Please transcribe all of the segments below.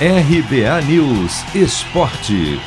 RBA News Esporte.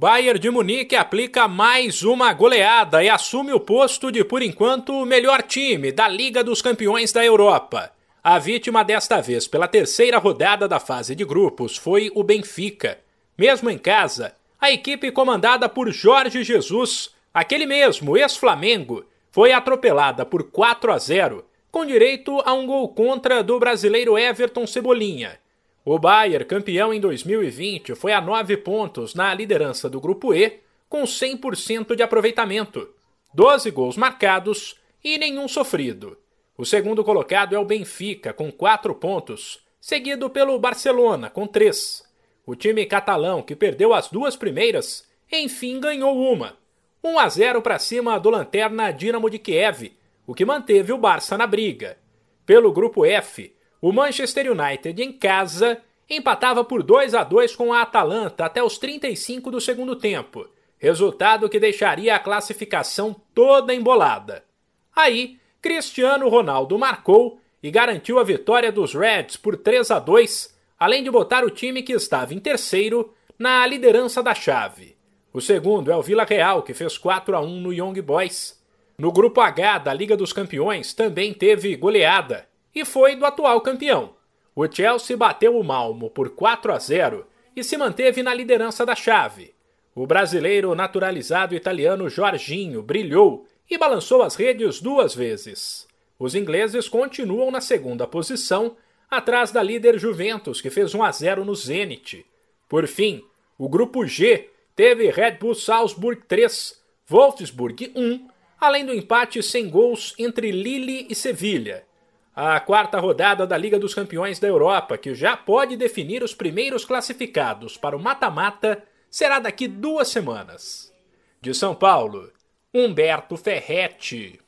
Bayern de Munique aplica mais uma goleada e assume o posto de, por enquanto, o melhor time da Liga dos Campeões da Europa. A vítima desta vez pela terceira rodada da fase de grupos foi o Benfica. Mesmo em casa, a equipe comandada por Jorge Jesus, aquele mesmo ex-Flamengo, foi atropelada por 4 a 0 com direito a um gol contra do brasileiro Everton Cebolinha. O Bayern, campeão em 2020, foi a nove pontos na liderança do Grupo E, com 100% de aproveitamento, 12 gols marcados e nenhum sofrido. O segundo colocado é o Benfica, com quatro pontos, seguido pelo Barcelona, com três. O time catalão, que perdeu as duas primeiras, enfim ganhou uma. 1 a 0 para cima do lanterna Dinamo de Kiev, o que manteve o Barça na briga. Pelo grupo F, o Manchester United em casa empatava por 2 a 2 com a Atalanta até os 35 do segundo tempo, resultado que deixaria a classificação toda embolada. Aí, Cristiano Ronaldo marcou e garantiu a vitória dos Reds por 3 a 2, além de botar o time que estava em terceiro na liderança da chave. O segundo é o Vila Real, que fez 4 a 1 no Young Boys. No grupo H da Liga dos Campeões também teve goleada e foi do atual campeão. O Chelsea bateu o Malmo por 4 a 0 e se manteve na liderança da chave. O brasileiro naturalizado italiano Jorginho brilhou e balançou as redes duas vezes. Os ingleses continuam na segunda posição, atrás da líder Juventus, que fez 1 a 0 no Zenit. Por fim, o grupo G teve Red Bull Salzburg 3, Wolfsburg 1 além do empate sem gols entre Lille e Sevilha. A quarta rodada da Liga dos Campeões da Europa, que já pode definir os primeiros classificados para o mata-mata, será daqui duas semanas. De São Paulo, Humberto Ferretti.